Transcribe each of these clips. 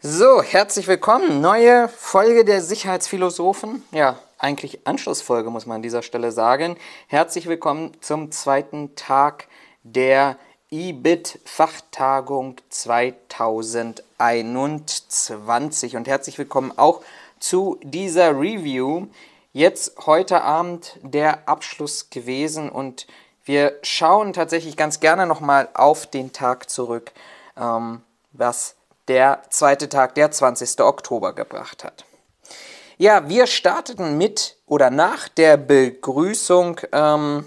So, herzlich willkommen. Neue Folge der Sicherheitsphilosophen. Ja, eigentlich Anschlussfolge, muss man an dieser Stelle sagen. Herzlich willkommen zum zweiten Tag der IBIT-Fachtagung 2021 und herzlich willkommen auch zu dieser Review. Jetzt heute Abend der Abschluss gewesen und wir schauen tatsächlich ganz gerne nochmal auf den Tag zurück, ähm, was der zweite Tag, der 20. Oktober gebracht hat. Ja, wir starteten mit oder nach der Begrüßung ähm,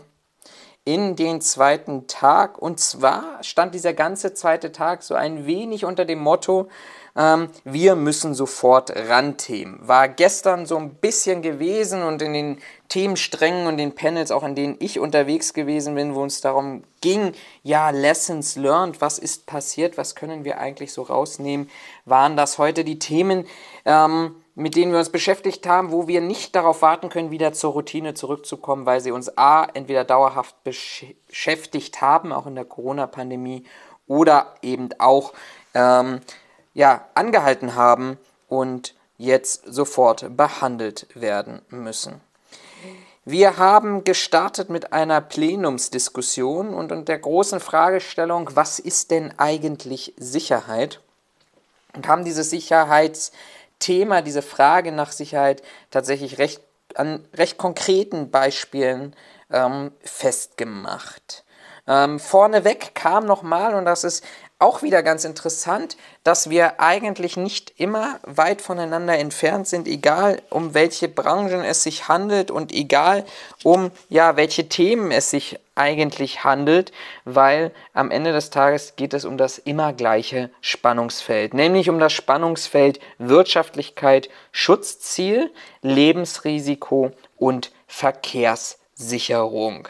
in den zweiten Tag. Und zwar stand dieser ganze zweite Tag so ein wenig unter dem Motto, ähm, wir müssen sofort ranthemen. War gestern so ein bisschen gewesen und in den Themensträngen und den Panels, auch in denen ich unterwegs gewesen bin, wo uns darum ging, ja, Lessons learned, was ist passiert, was können wir eigentlich so rausnehmen, waren das heute die Themen, ähm, mit denen wir uns beschäftigt haben, wo wir nicht darauf warten können, wieder zur Routine zurückzukommen, weil sie uns a, entweder dauerhaft beschäftigt haben, auch in der Corona-Pandemie, oder eben auch ähm, ja, angehalten haben und jetzt sofort behandelt werden müssen. Wir haben gestartet mit einer Plenumsdiskussion und, und der großen Fragestellung, was ist denn eigentlich Sicherheit? Und haben dieses Sicherheitsthema, diese Frage nach Sicherheit tatsächlich recht, an recht konkreten Beispielen ähm, festgemacht. Ähm, vorneweg kam nochmal, und das ist auch wieder ganz interessant, dass wir eigentlich nicht immer weit voneinander entfernt sind, egal um welche Branchen es sich handelt und egal um ja, welche Themen es sich eigentlich handelt, weil am Ende des Tages geht es um das immer gleiche Spannungsfeld, nämlich um das Spannungsfeld Wirtschaftlichkeit, Schutzziel, Lebensrisiko und Verkehrssicherung.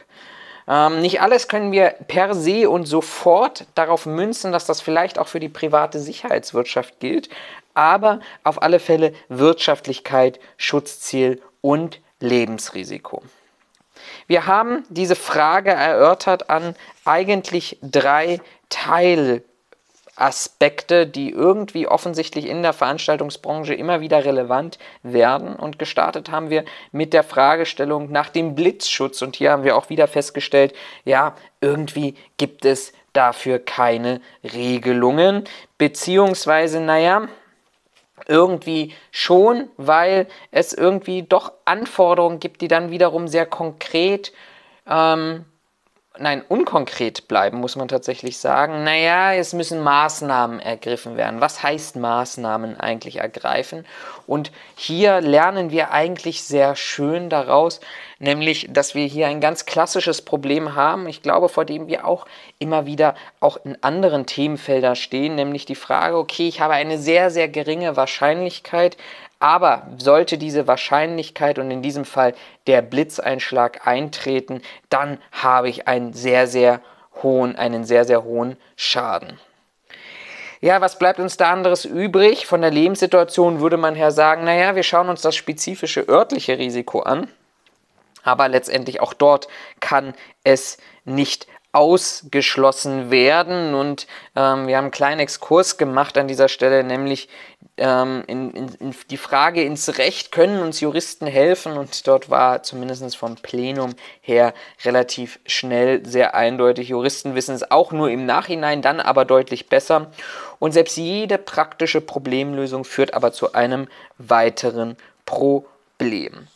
Ähm, nicht alles können wir per se und sofort darauf münzen, dass das vielleicht auch für die private Sicherheitswirtschaft gilt, aber auf alle Fälle Wirtschaftlichkeit, Schutzziel und Lebensrisiko. Wir haben diese Frage erörtert an eigentlich drei Teil, Aspekte, die irgendwie offensichtlich in der Veranstaltungsbranche immer wieder relevant werden. Und gestartet haben wir mit der Fragestellung nach dem Blitzschutz. Und hier haben wir auch wieder festgestellt, ja, irgendwie gibt es dafür keine Regelungen. Beziehungsweise, naja, irgendwie schon, weil es irgendwie doch Anforderungen gibt, die dann wiederum sehr konkret ähm, nein, unkonkret bleiben, muss man tatsächlich sagen. Naja, es müssen Maßnahmen ergriffen werden. Was heißt Maßnahmen eigentlich ergreifen? Und hier lernen wir eigentlich sehr schön daraus, nämlich, dass wir hier ein ganz klassisches Problem haben, ich glaube, vor dem wir auch immer wieder auch in anderen Themenfeldern stehen, nämlich die Frage, okay, ich habe eine sehr, sehr geringe Wahrscheinlichkeit, aber sollte diese Wahrscheinlichkeit und in diesem Fall der Blitzeinschlag eintreten, dann habe ich einen sehr, sehr hohen, einen sehr, sehr hohen Schaden. Ja, was bleibt uns da anderes übrig? Von der Lebenssituation würde man her sagen, naja, wir schauen uns das spezifische örtliche Risiko an. Aber letztendlich auch dort kann es nicht ausgeschlossen werden. Und ähm, wir haben einen kleinen Exkurs gemacht an dieser Stelle, nämlich ähm, in, in, in die Frage ins Recht, können uns Juristen helfen? Und dort war zumindest vom Plenum her relativ schnell sehr eindeutig. Juristen wissen es auch nur im Nachhinein, dann aber deutlich besser. Und selbst jede praktische Problemlösung führt aber zu einem weiteren Problem.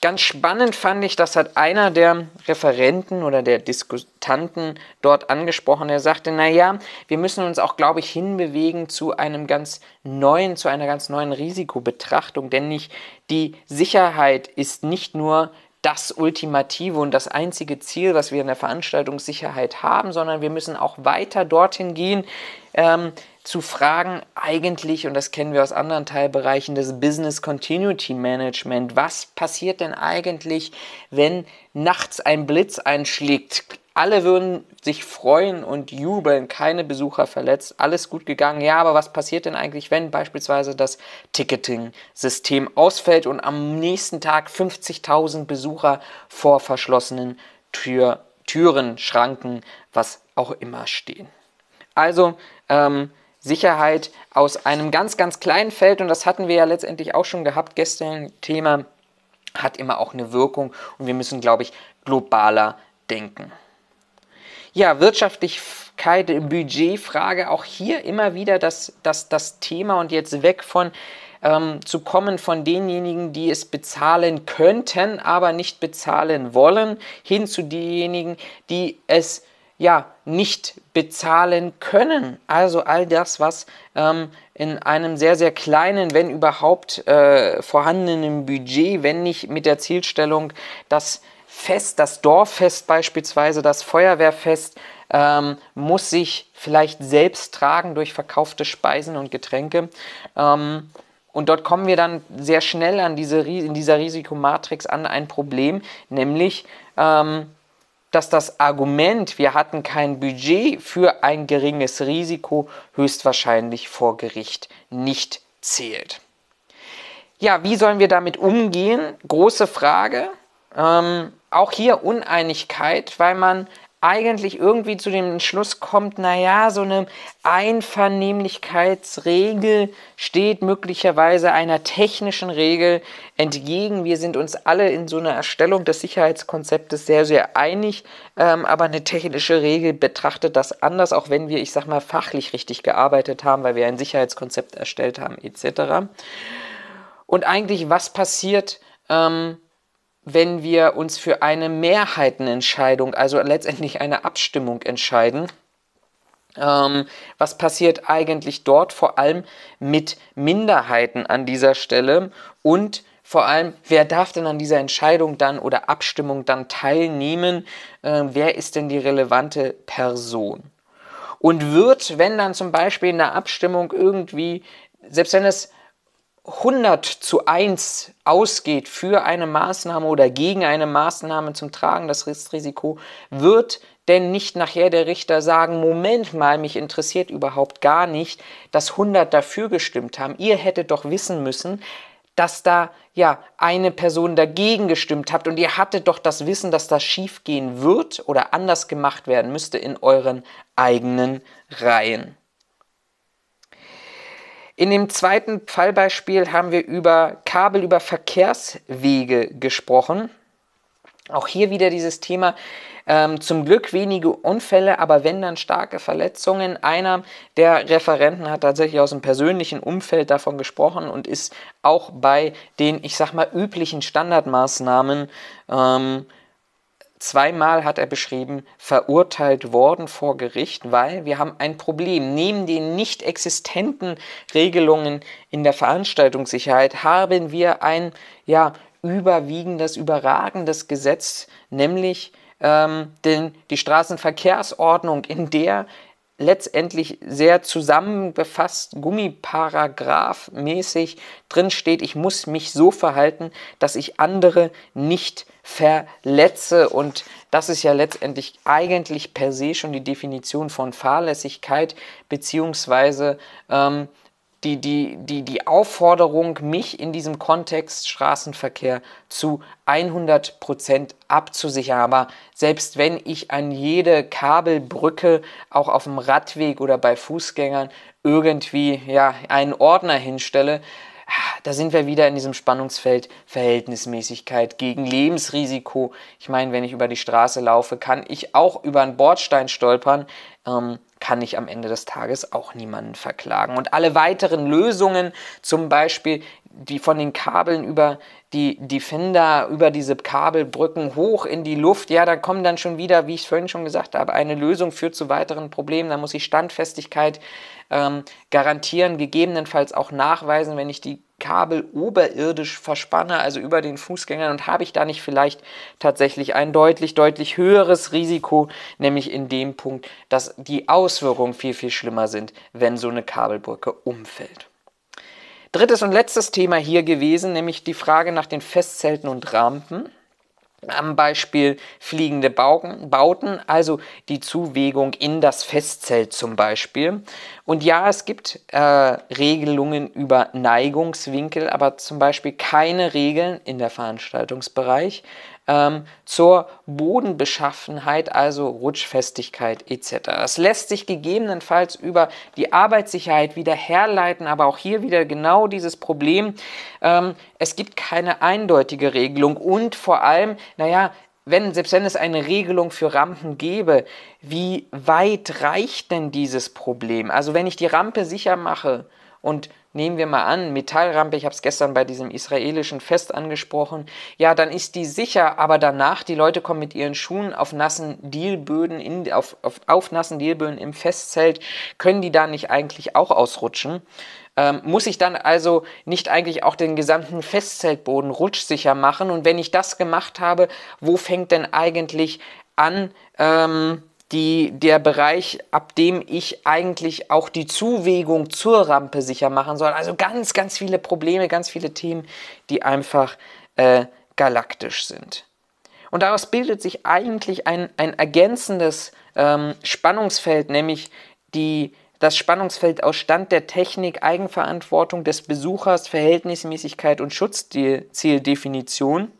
Ganz spannend fand ich, das hat einer der Referenten oder der Diskutanten dort angesprochen. Er sagte, naja, wir müssen uns auch, glaube ich, hinbewegen zu einem ganz neuen, zu einer ganz neuen Risikobetrachtung, denn nicht die Sicherheit ist nicht nur das ultimative und das einzige Ziel, was wir in der Veranstaltungssicherheit haben, sondern wir müssen auch weiter dorthin gehen, ähm, zu fragen, eigentlich, und das kennen wir aus anderen Teilbereichen, des Business Continuity Management. Was passiert denn eigentlich, wenn nachts ein Blitz einschlägt? Alle würden sich freuen und jubeln, keine Besucher verletzt, alles gut gegangen. Ja, aber was passiert denn eigentlich, wenn beispielsweise das Ticketing-System ausfällt und am nächsten Tag 50.000 Besucher vor verschlossenen Tür, Türen, Schranken, was auch immer stehen? Also, ähm, Sicherheit aus einem ganz, ganz kleinen Feld, und das hatten wir ja letztendlich auch schon gehabt gestern, Thema, hat immer auch eine Wirkung. Und wir müssen, glaube ich, globaler denken. Ja, Wirtschaftlichkeit, Budgetfrage, auch hier immer wieder das, das, das Thema. Und jetzt weg von ähm, zu kommen von denjenigen, die es bezahlen könnten, aber nicht bezahlen wollen, hin zu denjenigen, die es ja nicht bezahlen können. Also all das, was ähm, in einem sehr, sehr kleinen, wenn überhaupt äh, vorhandenen Budget, wenn nicht mit der Zielstellung, dass Fest, das Dorffest beispielsweise, das Feuerwehrfest, ähm, muss sich vielleicht selbst tragen durch verkaufte Speisen und Getränke. Ähm, und dort kommen wir dann sehr schnell an diese, in dieser Risikomatrix an ein Problem, nämlich, ähm, dass das Argument, wir hatten kein Budget für ein geringes Risiko, höchstwahrscheinlich vor Gericht nicht zählt. Ja, wie sollen wir damit umgehen? Große Frage. Ähm, auch hier Uneinigkeit, weil man eigentlich irgendwie zu dem Entschluss kommt, naja, so eine Einvernehmlichkeitsregel steht möglicherweise einer technischen Regel entgegen. Wir sind uns alle in so einer Erstellung des Sicherheitskonzeptes sehr, sehr einig, ähm, aber eine technische Regel betrachtet das anders, auch wenn wir, ich sag mal, fachlich richtig gearbeitet haben, weil wir ein Sicherheitskonzept erstellt haben, etc. Und eigentlich, was passiert? Ähm, wenn wir uns für eine Mehrheitenentscheidung, also letztendlich eine Abstimmung entscheiden. Ähm, was passiert eigentlich dort vor allem mit Minderheiten an dieser Stelle und vor allem, wer darf denn an dieser Entscheidung dann oder Abstimmung dann teilnehmen? Äh, wer ist denn die relevante Person? Und wird, wenn dann zum Beispiel in der Abstimmung irgendwie, selbst wenn es 100 zu 1 ausgeht für eine Maßnahme oder gegen eine Maßnahme zum Tragen das Risiko, wird denn nicht nachher der Richter sagen, Moment mal, mich interessiert überhaupt gar nicht, dass 100 dafür gestimmt haben. Ihr hättet doch wissen müssen, dass da ja eine Person dagegen gestimmt habt und ihr hattet doch das Wissen, dass das schiefgehen wird oder anders gemacht werden müsste in euren eigenen Reihen. In dem zweiten Fallbeispiel haben wir über Kabel über Verkehrswege gesprochen. Auch hier wieder dieses Thema. Ähm, zum Glück wenige Unfälle, aber wenn dann starke Verletzungen. Einer der Referenten hat tatsächlich aus dem persönlichen Umfeld davon gesprochen und ist auch bei den, ich sag mal, üblichen Standardmaßnahmen ähm, Zweimal hat er beschrieben, verurteilt worden vor Gericht, weil wir haben ein Problem. Neben den nicht existenten Regelungen in der Veranstaltungssicherheit haben wir ein ja, überwiegendes, überragendes Gesetz, nämlich ähm, den, die Straßenverkehrsordnung, in der letztendlich sehr zusammengefasst, Gummiparagraph-mäßig drin steht, ich muss mich so verhalten, dass ich andere nicht verletze. Und das ist ja letztendlich eigentlich per se schon die Definition von Fahrlässigkeit, beziehungsweise ähm, die, die, die, die Aufforderung, mich in diesem Kontext Straßenverkehr zu 100% abzusichern. Aber selbst wenn ich an jede Kabelbrücke, auch auf dem Radweg oder bei Fußgängern, irgendwie ja, einen Ordner hinstelle, da sind wir wieder in diesem Spannungsfeld Verhältnismäßigkeit gegen Lebensrisiko. Ich meine, wenn ich über die Straße laufe, kann ich auch über einen Bordstein stolpern, ähm, kann ich am Ende des Tages auch niemanden verklagen. Und alle weiteren Lösungen, zum Beispiel die von den Kabeln über die Defender, über diese Kabelbrücken hoch in die Luft, ja, da kommen dann schon wieder, wie ich vorhin schon gesagt habe, eine Lösung führt zu weiteren Problemen. Da muss ich Standfestigkeit ähm, garantieren, gegebenenfalls auch nachweisen, wenn ich die Kabel oberirdisch verspanne, also über den Fußgängern, und habe ich da nicht vielleicht tatsächlich ein deutlich, deutlich höheres Risiko, nämlich in dem Punkt, dass die Auswirkungen viel, viel schlimmer sind, wenn so eine Kabelbrücke umfällt. Drittes und letztes Thema hier gewesen, nämlich die Frage nach den Festzelten und Rampen am Beispiel fliegende Bauten, also die Zuwegung in das Festzelt zum Beispiel. Und ja, es gibt äh, Regelungen über Neigungswinkel, aber zum Beispiel keine Regeln in der Veranstaltungsbereich ähm, zur Bodenbeschaffenheit, also Rutschfestigkeit etc. Das lässt sich gegebenenfalls über die Arbeitssicherheit wieder herleiten, aber auch hier wieder genau dieses Problem. Ähm, es gibt keine eindeutige Regelung und vor allem, naja, wenn, selbst wenn es eine Regelung für Rampen gäbe, wie weit reicht denn dieses Problem? Also wenn ich die Rampe sicher mache und nehmen wir mal an, Metallrampe, ich habe es gestern bei diesem israelischen Fest angesprochen, ja, dann ist die sicher, aber danach, die Leute kommen mit ihren Schuhen auf nassen Dielböden, in, auf, auf, auf nassen Dielböden im Festzelt, können die da nicht eigentlich auch ausrutschen? Ähm, muss ich dann also nicht eigentlich auch den gesamten Festzeltboden rutschsicher machen? Und wenn ich das gemacht habe, wo fängt denn eigentlich an, ähm, die, der Bereich, ab dem ich eigentlich auch die Zuwegung zur Rampe sicher machen soll. Also ganz, ganz viele Probleme, ganz viele Themen, die einfach äh, galaktisch sind. Und daraus bildet sich eigentlich ein, ein ergänzendes ähm, Spannungsfeld, nämlich die, das Spannungsfeld aus Stand der Technik, Eigenverantwortung des Besuchers, Verhältnismäßigkeit und Schutzzieldefinition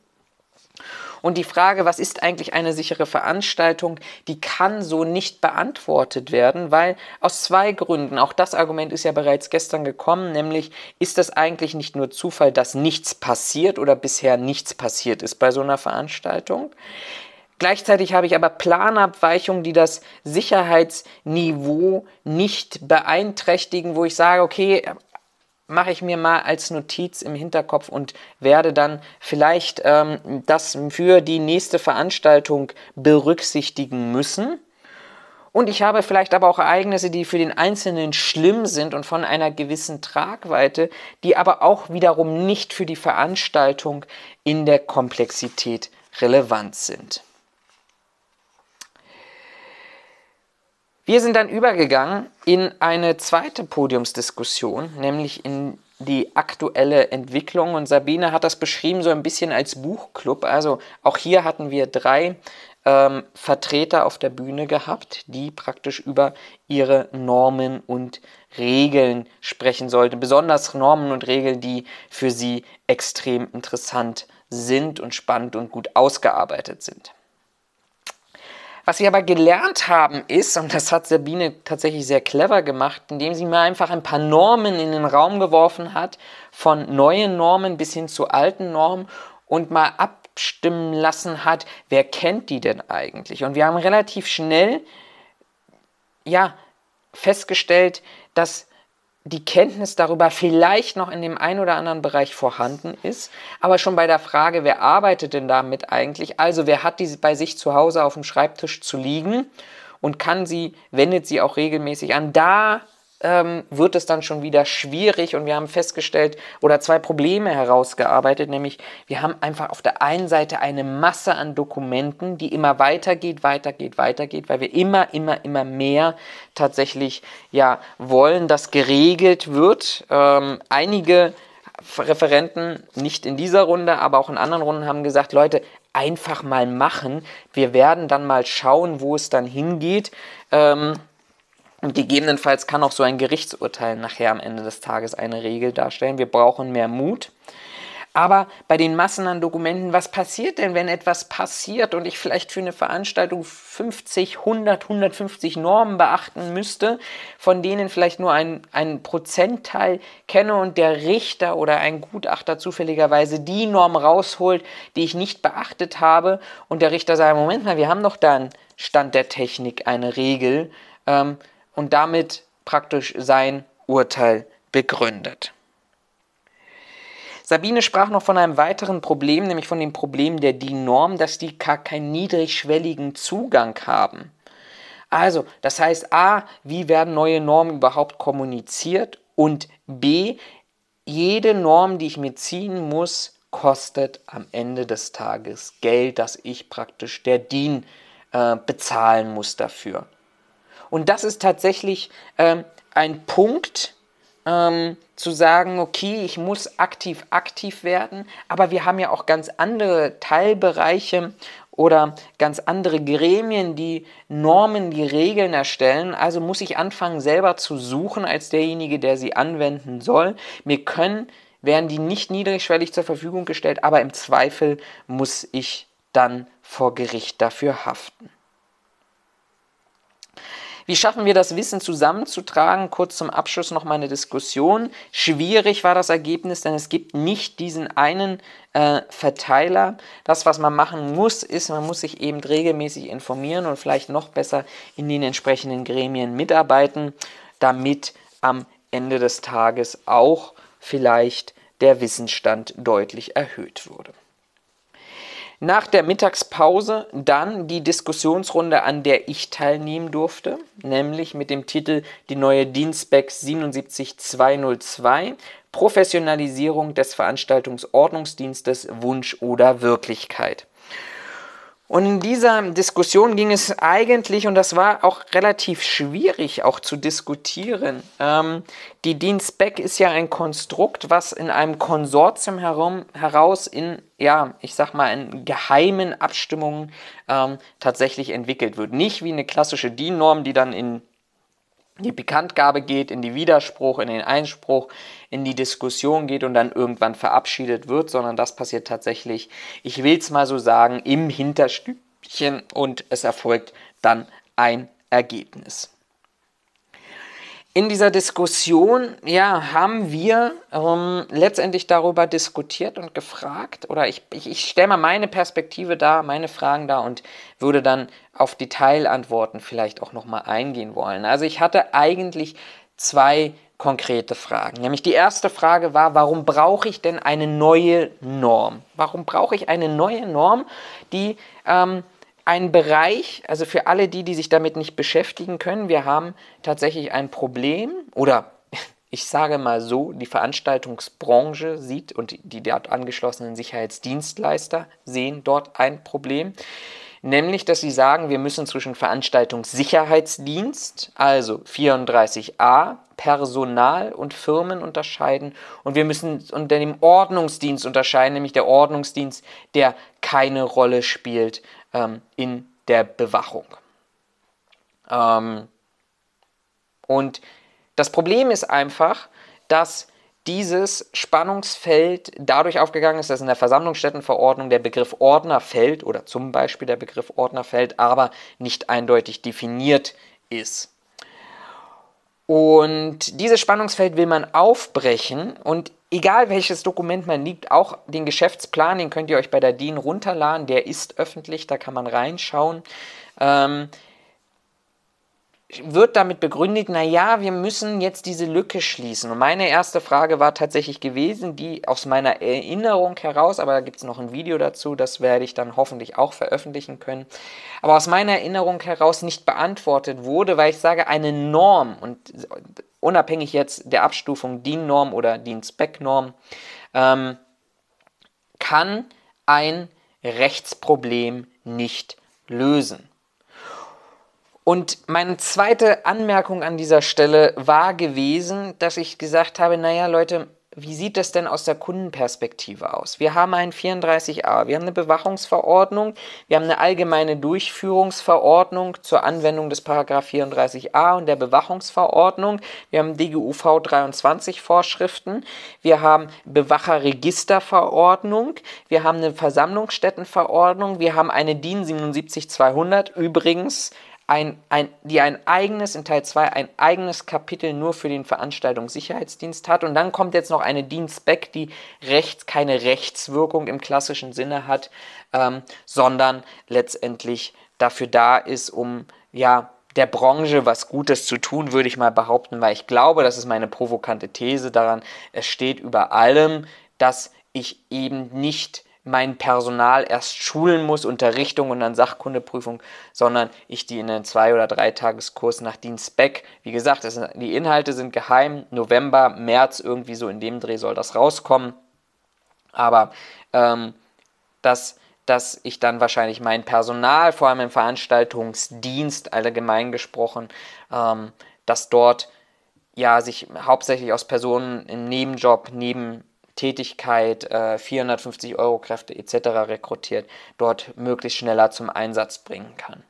und die Frage, was ist eigentlich eine sichere Veranstaltung, die kann so nicht beantwortet werden, weil aus zwei Gründen, auch das Argument ist ja bereits gestern gekommen, nämlich ist das eigentlich nicht nur Zufall, dass nichts passiert oder bisher nichts passiert ist bei so einer Veranstaltung. Gleichzeitig habe ich aber Planabweichungen, die das Sicherheitsniveau nicht beeinträchtigen, wo ich sage, okay, mache ich mir mal als Notiz im Hinterkopf und werde dann vielleicht ähm, das für die nächste Veranstaltung berücksichtigen müssen. Und ich habe vielleicht aber auch Ereignisse, die für den Einzelnen schlimm sind und von einer gewissen Tragweite, die aber auch wiederum nicht für die Veranstaltung in der Komplexität relevant sind. Wir sind dann übergegangen in eine zweite Podiumsdiskussion, nämlich in die aktuelle Entwicklung. Und Sabine hat das beschrieben so ein bisschen als Buchclub. Also auch hier hatten wir drei ähm, Vertreter auf der Bühne gehabt, die praktisch über ihre Normen und Regeln sprechen sollten. Besonders Normen und Regeln, die für sie extrem interessant sind und spannend und gut ausgearbeitet sind. Was wir aber gelernt haben ist, und das hat Sabine tatsächlich sehr clever gemacht, indem sie mir einfach ein paar Normen in den Raum geworfen hat, von neuen Normen bis hin zu alten Normen und mal abstimmen lassen hat, wer kennt die denn eigentlich? Und wir haben relativ schnell ja festgestellt, dass die Kenntnis darüber vielleicht noch in dem einen oder anderen Bereich vorhanden ist, aber schon bei der Frage, wer arbeitet denn damit eigentlich, also wer hat die bei sich zu Hause auf dem Schreibtisch zu liegen und kann sie, wendet sie auch regelmäßig an, da ähm, wird es dann schon wieder schwierig und wir haben festgestellt oder zwei Probleme herausgearbeitet, nämlich wir haben einfach auf der einen Seite eine Masse an Dokumenten, die immer weitergeht, weitergeht, weitergeht, weil wir immer, immer, immer mehr tatsächlich ja wollen, dass geregelt wird. Ähm, einige Referenten, nicht in dieser Runde, aber auch in anderen Runden, haben gesagt, Leute, einfach mal machen. Wir werden dann mal schauen, wo es dann hingeht. Ähm, und gegebenenfalls kann auch so ein Gerichtsurteil nachher am Ende des Tages eine Regel darstellen. Wir brauchen mehr Mut. Aber bei den Massen an Dokumenten, was passiert denn, wenn etwas passiert und ich vielleicht für eine Veranstaltung 50, 100, 150 Normen beachten müsste, von denen vielleicht nur ein, ein Prozentteil kenne und der Richter oder ein Gutachter zufälligerweise die Norm rausholt, die ich nicht beachtet habe und der Richter sagt, Moment mal, wir haben doch da einen Stand der Technik, eine Regel. Ähm, und damit praktisch sein Urteil begründet. Sabine sprach noch von einem weiteren Problem, nämlich von dem Problem der DIN-Norm, dass die gar keinen niedrigschwelligen Zugang haben. Also, das heißt A, wie werden neue Normen überhaupt kommuniziert und B, jede Norm, die ich mir ziehen muss, kostet am Ende des Tages Geld, das ich praktisch der DIN äh, bezahlen muss dafür. Und das ist tatsächlich ähm, ein Punkt, ähm, zu sagen, okay, ich muss aktiv aktiv werden, aber wir haben ja auch ganz andere Teilbereiche oder ganz andere Gremien, die Normen, die Regeln erstellen. Also muss ich anfangen, selber zu suchen als derjenige, der sie anwenden soll. Mir können, werden die nicht niedrigschwellig zur Verfügung gestellt, aber im Zweifel muss ich dann vor Gericht dafür haften. Wie schaffen wir das Wissen zusammenzutragen? Kurz zum Abschluss noch mal eine Diskussion. Schwierig war das Ergebnis, denn es gibt nicht diesen einen äh, Verteiler. Das, was man machen muss, ist, man muss sich eben regelmäßig informieren und vielleicht noch besser in den entsprechenden Gremien mitarbeiten, damit am Ende des Tages auch vielleicht der Wissensstand deutlich erhöht wurde. Nach der Mittagspause dann die Diskussionsrunde, an der ich teilnehmen durfte, nämlich mit dem Titel Die neue Dienstspec 77202 Professionalisierung des Veranstaltungsordnungsdienstes Wunsch oder Wirklichkeit. Und in dieser Diskussion ging es eigentlich, und das war auch relativ schwierig auch zu diskutieren, ähm, die Dienstback ist ja ein Konstrukt, was in einem Konsortium herum, heraus in, ja, ich sag mal, in geheimen Abstimmungen ähm, tatsächlich entwickelt wird. Nicht wie eine klassische DIN-Norm, die dann in die Bekanntgabe geht, in die Widerspruch, in den Einspruch, in die Diskussion geht und dann irgendwann verabschiedet wird, sondern das passiert tatsächlich, ich will es mal so sagen, im Hinterstübchen und es erfolgt dann ein Ergebnis. In dieser Diskussion ja, haben wir ähm, letztendlich darüber diskutiert und gefragt, oder ich, ich, ich stelle mal meine Perspektive da, meine Fragen da und würde dann auf Detailantworten vielleicht auch nochmal eingehen wollen. Also ich hatte eigentlich zwei konkrete Fragen. Nämlich die erste Frage war, warum brauche ich denn eine neue Norm? Warum brauche ich eine neue Norm, die ähm, einen Bereich, also für alle die, die sich damit nicht beschäftigen können, wir haben tatsächlich ein Problem oder ich sage mal so, die Veranstaltungsbranche sieht und die dort angeschlossenen Sicherheitsdienstleister sehen dort ein Problem nämlich dass sie sagen, wir müssen zwischen Veranstaltungssicherheitsdienst, also 34a, Personal und Firmen unterscheiden und wir müssen unter dem Ordnungsdienst unterscheiden, nämlich der Ordnungsdienst, der keine Rolle spielt ähm, in der Bewachung. Ähm, und das Problem ist einfach, dass dieses Spannungsfeld dadurch aufgegangen ist, dass in der Versammlungsstättenverordnung der Begriff Ordner fällt oder zum Beispiel der Begriff Ordner fällt, aber nicht eindeutig definiert ist. Und dieses Spannungsfeld will man aufbrechen und egal welches Dokument man liegt, auch den Geschäftsplan, den könnt ihr euch bei der DIN runterladen, der ist öffentlich, da kann man reinschauen. Ähm, wird damit begründet, naja, wir müssen jetzt diese Lücke schließen. Und meine erste Frage war tatsächlich gewesen, die aus meiner Erinnerung heraus, aber da gibt es noch ein Video dazu, das werde ich dann hoffentlich auch veröffentlichen können, aber aus meiner Erinnerung heraus nicht beantwortet wurde, weil ich sage, eine Norm und unabhängig jetzt der Abstufung DIN-Norm oder DIN-Spec-Norm, ähm, kann ein Rechtsproblem nicht lösen. Und meine zweite Anmerkung an dieser Stelle war gewesen, dass ich gesagt habe, naja Leute, wie sieht das denn aus der Kundenperspektive aus? Wir haben ein 34a, wir haben eine Bewachungsverordnung, wir haben eine allgemeine Durchführungsverordnung zur Anwendung des 34a und der Bewachungsverordnung, wir haben DGUV 23 Vorschriften, wir haben Bewacherregisterverordnung, wir haben eine Versammlungsstättenverordnung, wir haben eine DIN 77200 übrigens ein, ein, die ein eigenes, in Teil 2 ein eigenes Kapitel nur für den Veranstaltungssicherheitsdienst hat. Und dann kommt jetzt noch eine Dienstspec, die rechts, keine Rechtswirkung im klassischen Sinne hat, ähm, sondern letztendlich dafür da ist, um ja der Branche was Gutes zu tun, würde ich mal behaupten, weil ich glaube, das ist meine provokante These daran, es steht über allem, dass ich eben nicht mein Personal erst schulen muss, Unterrichtung und dann Sachkundeprüfung, sondern ich die in einen Zwei- oder Dreitageskurs nach Dienstbeck, wie gesagt, das, die Inhalte sind geheim, November, März, irgendwie so in dem Dreh soll das rauskommen, aber ähm, dass, dass ich dann wahrscheinlich mein Personal, vor allem im Veranstaltungsdienst allgemein gesprochen, ähm, dass dort ja sich hauptsächlich aus Personen im Nebenjob, neben Tätigkeit, äh, 450 Euro Kräfte etc. rekrutiert, dort möglichst schneller zum Einsatz bringen kann.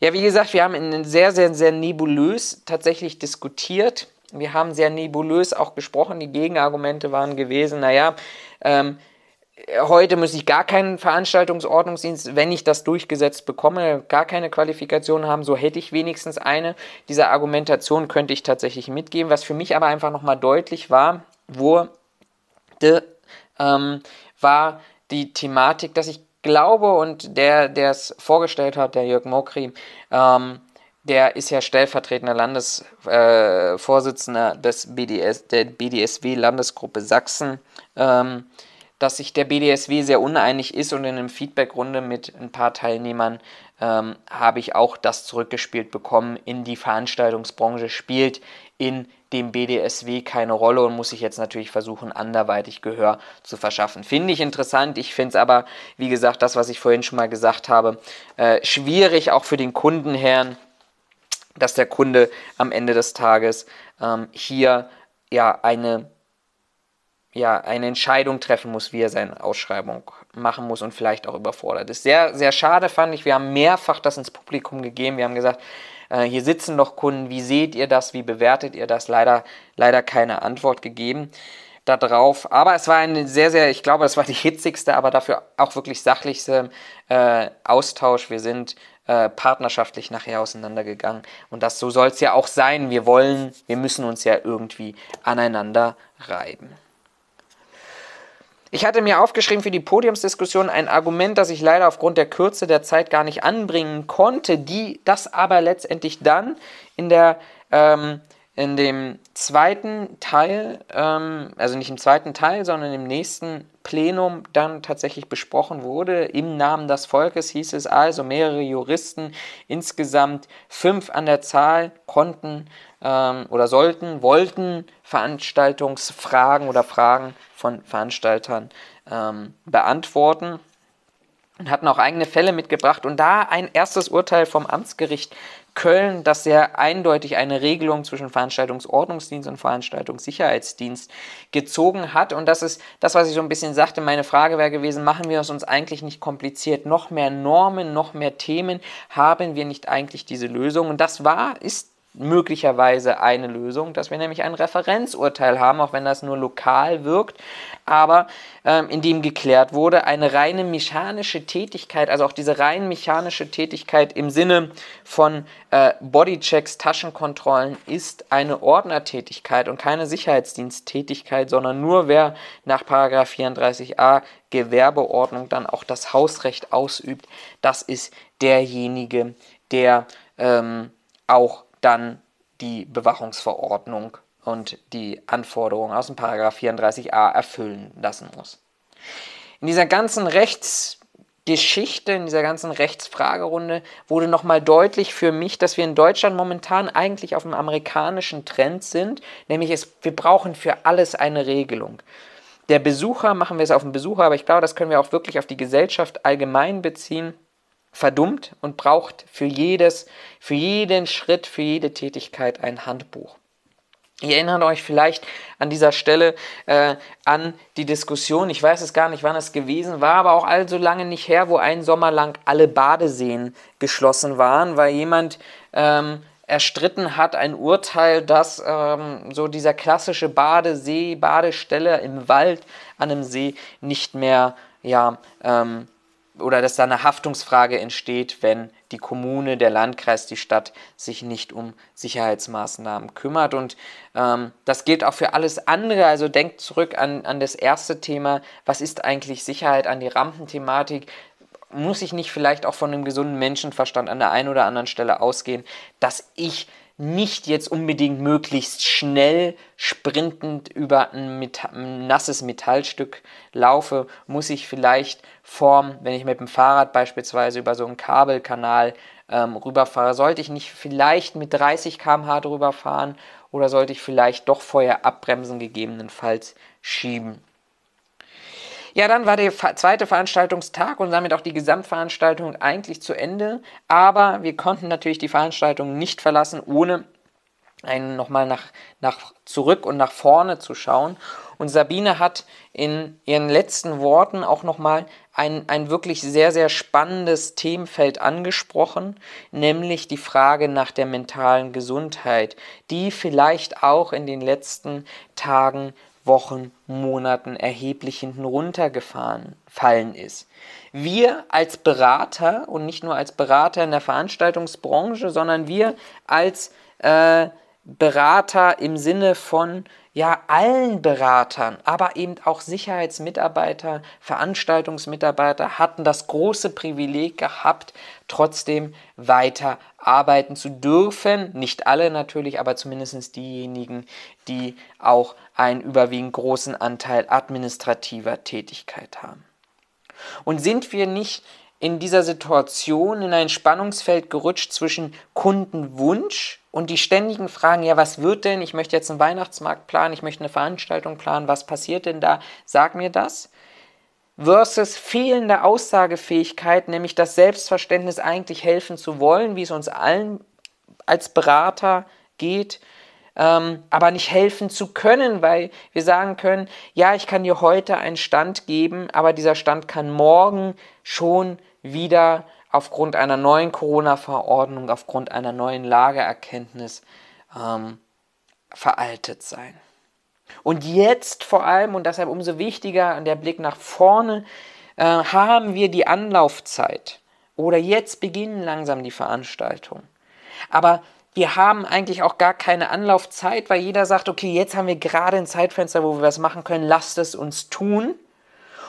Ja, wie gesagt, wir haben sehr, sehr, sehr nebulös tatsächlich diskutiert. Wir haben sehr nebulös auch gesprochen. Die Gegenargumente waren gewesen, naja, ähm, Heute muss ich gar keinen Veranstaltungsordnungsdienst, wenn ich das durchgesetzt bekomme, gar keine Qualifikation haben, so hätte ich wenigstens eine. Diese Argumentation könnte ich tatsächlich mitgeben. Was für mich aber einfach nochmal deutlich war, wurde, ähm, war die Thematik, dass ich glaube und der, der es vorgestellt hat, der Jörg Mokri, ähm, der ist ja stellvertretender Landesvorsitzender äh, des BDS, der BDSW Landesgruppe Sachsen. Ähm, dass sich der BDSW sehr uneinig ist und in einer Feedbackrunde mit ein paar Teilnehmern ähm, habe ich auch das zurückgespielt bekommen in die Veranstaltungsbranche, spielt in dem BDSW keine Rolle und muss sich jetzt natürlich versuchen, anderweitig Gehör zu verschaffen. Finde ich interessant. Ich finde es aber, wie gesagt, das, was ich vorhin schon mal gesagt habe, äh, schwierig auch für den Kundenherrn, dass der Kunde am Ende des Tages ähm, hier ja eine ja, eine Entscheidung treffen muss, wie er seine Ausschreibung machen muss und vielleicht auch überfordert ist. Sehr, sehr schade fand ich. Wir haben mehrfach das ins Publikum gegeben. Wir haben gesagt, äh, hier sitzen noch Kunden. Wie seht ihr das? Wie bewertet ihr das? Leider, leider keine Antwort gegeben darauf. Aber es war ein sehr, sehr, ich glaube, es war die hitzigste, aber dafür auch wirklich sachlichste äh, Austausch. Wir sind äh, partnerschaftlich nachher auseinandergegangen. Und das so soll es ja auch sein. Wir wollen, wir müssen uns ja irgendwie aneinander reiben. Ich hatte mir aufgeschrieben für die Podiumsdiskussion ein Argument, das ich leider aufgrund der Kürze der Zeit gar nicht anbringen konnte, die das aber letztendlich dann in der ähm, in dem zweiten Teil, ähm, also nicht im zweiten Teil, sondern im nächsten Plenum dann tatsächlich besprochen wurde. Im Namen des Volkes hieß es also, mehrere Juristen, insgesamt fünf an der Zahl, konnten ähm, oder sollten, wollten Veranstaltungsfragen oder Fragen von Veranstaltern ähm, beantworten und hatten auch eigene Fälle mitgebracht. Und da ein erstes Urteil vom Amtsgericht Köln, das sehr eindeutig eine Regelung zwischen Veranstaltungsordnungsdienst und Veranstaltungssicherheitsdienst gezogen hat. Und das ist das, was ich so ein bisschen sagte. Meine Frage wäre gewesen, machen wir es uns eigentlich nicht kompliziert? Noch mehr Normen, noch mehr Themen? Haben wir nicht eigentlich diese Lösung? Und das war, ist möglicherweise eine Lösung, dass wir nämlich ein Referenzurteil haben, auch wenn das nur lokal wirkt, aber ähm, in dem geklärt wurde, eine reine mechanische Tätigkeit, also auch diese rein mechanische Tätigkeit im Sinne von äh, Bodychecks, Taschenkontrollen ist eine Ordnertätigkeit und keine Sicherheitsdiensttätigkeit, sondern nur wer nach 34a Gewerbeordnung dann auch das Hausrecht ausübt, das ist derjenige, der ähm, auch dann die Bewachungsverordnung und die Anforderungen aus dem Paragraph 34a erfüllen lassen muss. In dieser ganzen Rechtsgeschichte, in dieser ganzen Rechtsfragerunde wurde nochmal deutlich für mich, dass wir in Deutschland momentan eigentlich auf einem amerikanischen Trend sind, nämlich es, wir brauchen für alles eine Regelung. Der Besucher, machen wir es auf den Besucher, aber ich glaube, das können wir auch wirklich auf die Gesellschaft allgemein beziehen verdummt und braucht für jedes, für jeden Schritt, für jede Tätigkeit ein Handbuch. Ihr erinnert euch vielleicht an dieser Stelle äh, an die Diskussion, ich weiß es gar nicht, wann es gewesen war, aber auch allzu lange nicht her, wo ein Sommer lang alle Badeseen geschlossen waren, weil jemand ähm, erstritten hat, ein Urteil, dass ähm, so dieser klassische Badesee, Badestelle im Wald an einem See nicht mehr ja, ähm, oder dass da eine Haftungsfrage entsteht, wenn die Kommune, der Landkreis, die Stadt sich nicht um Sicherheitsmaßnahmen kümmert. Und ähm, das gilt auch für alles andere. Also denkt zurück an, an das erste Thema, was ist eigentlich Sicherheit, an die Rampenthematik. Muss ich nicht vielleicht auch von einem gesunden Menschenverstand an der einen oder anderen Stelle ausgehen, dass ich nicht jetzt unbedingt möglichst schnell sprintend über ein, Metall, ein, nasses Metallstück laufe, muss ich vielleicht vorm, wenn ich mit dem Fahrrad beispielsweise über so einen Kabelkanal ähm, rüberfahre, sollte ich nicht vielleicht mit 30 km/h drüber fahren oder sollte ich vielleicht doch vorher abbremsen, gegebenenfalls schieben. Ja, dann war der zweite Veranstaltungstag und damit auch die Gesamtveranstaltung eigentlich zu Ende. Aber wir konnten natürlich die Veranstaltung nicht verlassen, ohne einen nochmal nach, nach zurück und nach vorne zu schauen. Und Sabine hat in ihren letzten Worten auch nochmal ein, ein wirklich sehr, sehr spannendes Themenfeld angesprochen, nämlich die Frage nach der mentalen Gesundheit, die vielleicht auch in den letzten Tagen, Wochen, Monaten erheblich hinten runtergefahren fallen ist. Wir als Berater und nicht nur als Berater in der Veranstaltungsbranche, sondern wir als äh, Berater im Sinne von ja allen Beratern, aber eben auch Sicherheitsmitarbeiter, Veranstaltungsmitarbeiter hatten das große Privileg gehabt, trotzdem weiter arbeiten zu dürfen. Nicht alle natürlich, aber zumindest diejenigen, die auch einen überwiegend großen Anteil administrativer Tätigkeit haben. Und sind wir nicht in dieser Situation in ein Spannungsfeld gerutscht zwischen Kundenwunsch und die ständigen Fragen, ja, was wird denn? Ich möchte jetzt einen Weihnachtsmarkt planen, ich möchte eine Veranstaltung planen, was passiert denn da? Sag mir das. Versus fehlende Aussagefähigkeit, nämlich das Selbstverständnis, eigentlich helfen zu wollen, wie es uns allen als Berater geht, ähm, aber nicht helfen zu können, weil wir sagen können, ja, ich kann dir heute einen Stand geben, aber dieser Stand kann morgen schon wieder aufgrund einer neuen Corona-Verordnung, aufgrund einer neuen Lageerkenntnis ähm, veraltet sein. Und jetzt vor allem, und deshalb umso wichtiger der Blick nach vorne, äh, haben wir die Anlaufzeit. Oder jetzt beginnen langsam die Veranstaltungen. Aber wir haben eigentlich auch gar keine Anlaufzeit, weil jeder sagt, okay, jetzt haben wir gerade ein Zeitfenster, wo wir was machen können, lasst es uns tun.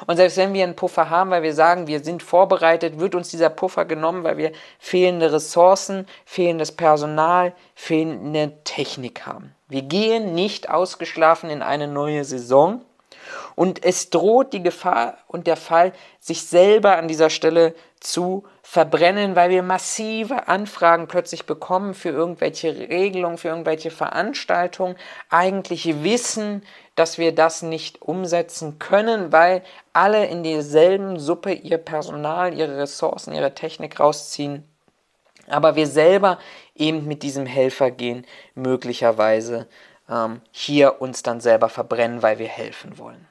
Und selbst wenn wir einen Puffer haben, weil wir sagen, wir sind vorbereitet, wird uns dieser Puffer genommen, weil wir fehlende Ressourcen, fehlendes Personal, fehlende Technik haben. Wir gehen nicht ausgeschlafen in eine neue Saison. Und es droht die Gefahr und der Fall, sich selber an dieser Stelle zu verbrennen, weil wir massive Anfragen plötzlich bekommen für irgendwelche Regelungen, für irgendwelche Veranstaltungen, eigentlich wissen, dass wir das nicht umsetzen können, weil alle in derselben Suppe ihr Personal, ihre Ressourcen, ihre Technik rausziehen, aber wir selber eben mit diesem Helfergehen möglicherweise ähm, hier uns dann selber verbrennen, weil wir helfen wollen.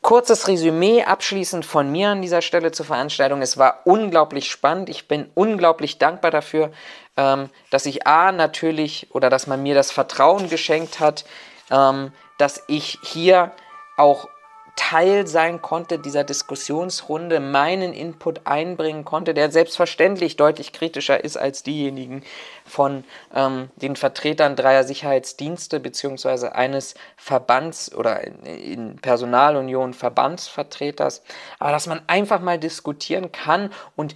Kurzes Resümee abschließend von mir an dieser Stelle zur Veranstaltung. Es war unglaublich spannend. Ich bin unglaublich dankbar dafür, ähm, dass ich A natürlich oder dass man mir das Vertrauen geschenkt hat, ähm, dass ich hier auch Teil sein konnte dieser Diskussionsrunde, meinen Input einbringen konnte, der selbstverständlich deutlich kritischer ist als diejenigen von ähm, den Vertretern dreier Sicherheitsdienste beziehungsweise eines Verbands oder in, in Personalunion Verbandsvertreters, aber dass man einfach mal diskutieren kann und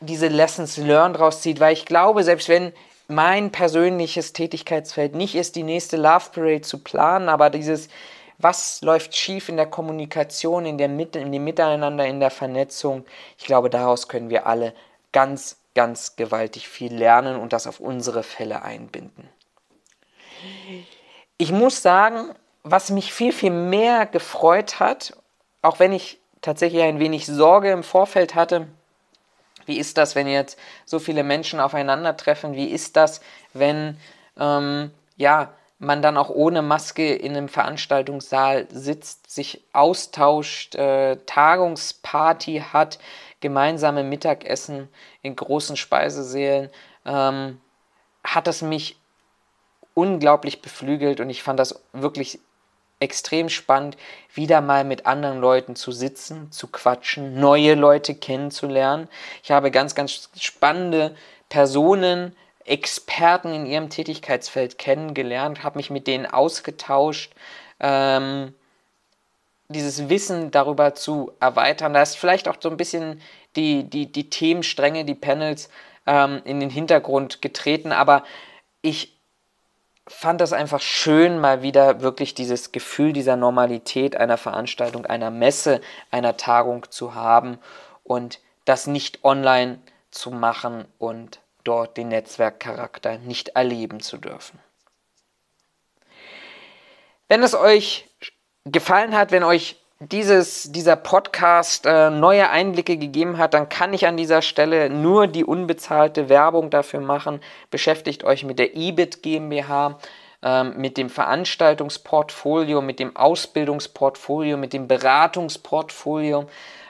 diese Lessons learned rauszieht, weil ich glaube, selbst wenn mein persönliches Tätigkeitsfeld nicht ist, die nächste Love Parade zu planen, aber dieses was läuft schief in der Kommunikation, in, der Mit in dem Miteinander, in der Vernetzung. Ich glaube, daraus können wir alle ganz, ganz gewaltig viel lernen und das auf unsere Fälle einbinden. Ich muss sagen, was mich viel, viel mehr gefreut hat, auch wenn ich tatsächlich ein wenig Sorge im Vorfeld hatte, wie ist das, wenn jetzt so viele Menschen aufeinandertreffen? Wie ist das, wenn ähm, ja, man dann auch ohne Maske in einem Veranstaltungssaal sitzt, sich austauscht, äh, Tagungsparty hat, gemeinsame Mittagessen in großen Speisesälen, ähm, hat es mich unglaublich beflügelt und ich fand das wirklich extrem spannend, wieder mal mit anderen Leuten zu sitzen, zu quatschen, neue Leute kennenzulernen. Ich habe ganz, ganz spannende Personen Experten in ihrem Tätigkeitsfeld kennengelernt, habe mich mit denen ausgetauscht, ähm, dieses Wissen darüber zu erweitern. Da ist vielleicht auch so ein bisschen die, die, die Themenstränge, die Panels ähm, in den Hintergrund getreten, aber ich fand das einfach schön, mal wieder wirklich dieses Gefühl dieser Normalität einer Veranstaltung, einer Messe, einer Tagung zu haben und das nicht online zu machen und dort den Netzwerkcharakter nicht erleben zu dürfen. Wenn es euch gefallen hat, wenn euch dieses, dieser Podcast äh, neue Einblicke gegeben hat, dann kann ich an dieser Stelle nur die unbezahlte Werbung dafür machen. Beschäftigt euch mit der EBIT GmbH, ähm, mit dem Veranstaltungsportfolio, mit dem Ausbildungsportfolio, mit dem Beratungsportfolio.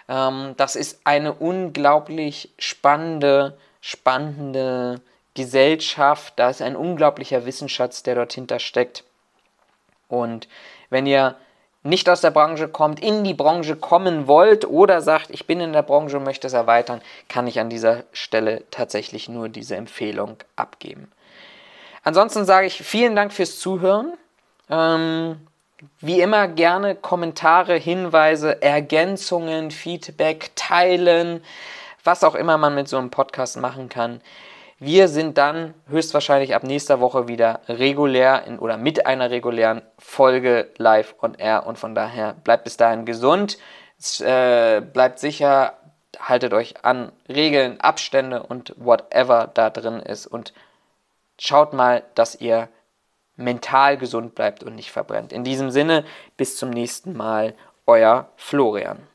Ähm, das ist eine unglaublich spannende, spannende Gesellschaft. Da ist ein unglaublicher Wissensschatz, der dort hinter steckt. Und wenn ihr nicht aus der Branche kommt, in die Branche kommen wollt oder sagt, ich bin in der Branche und möchte es erweitern, kann ich an dieser Stelle tatsächlich nur diese Empfehlung abgeben. Ansonsten sage ich vielen Dank fürs Zuhören. Ähm, wie immer gerne Kommentare, Hinweise, Ergänzungen, Feedback, Teilen, was auch immer man mit so einem Podcast machen kann. Wir sind dann höchstwahrscheinlich ab nächster Woche wieder regulär in, oder mit einer regulären Folge live on air und von daher bleibt bis dahin gesund, äh, bleibt sicher, haltet euch an Regeln, Abstände und whatever da drin ist und schaut mal, dass ihr mental gesund bleibt und nicht verbrennt. In diesem Sinne, bis zum nächsten Mal, euer Florian.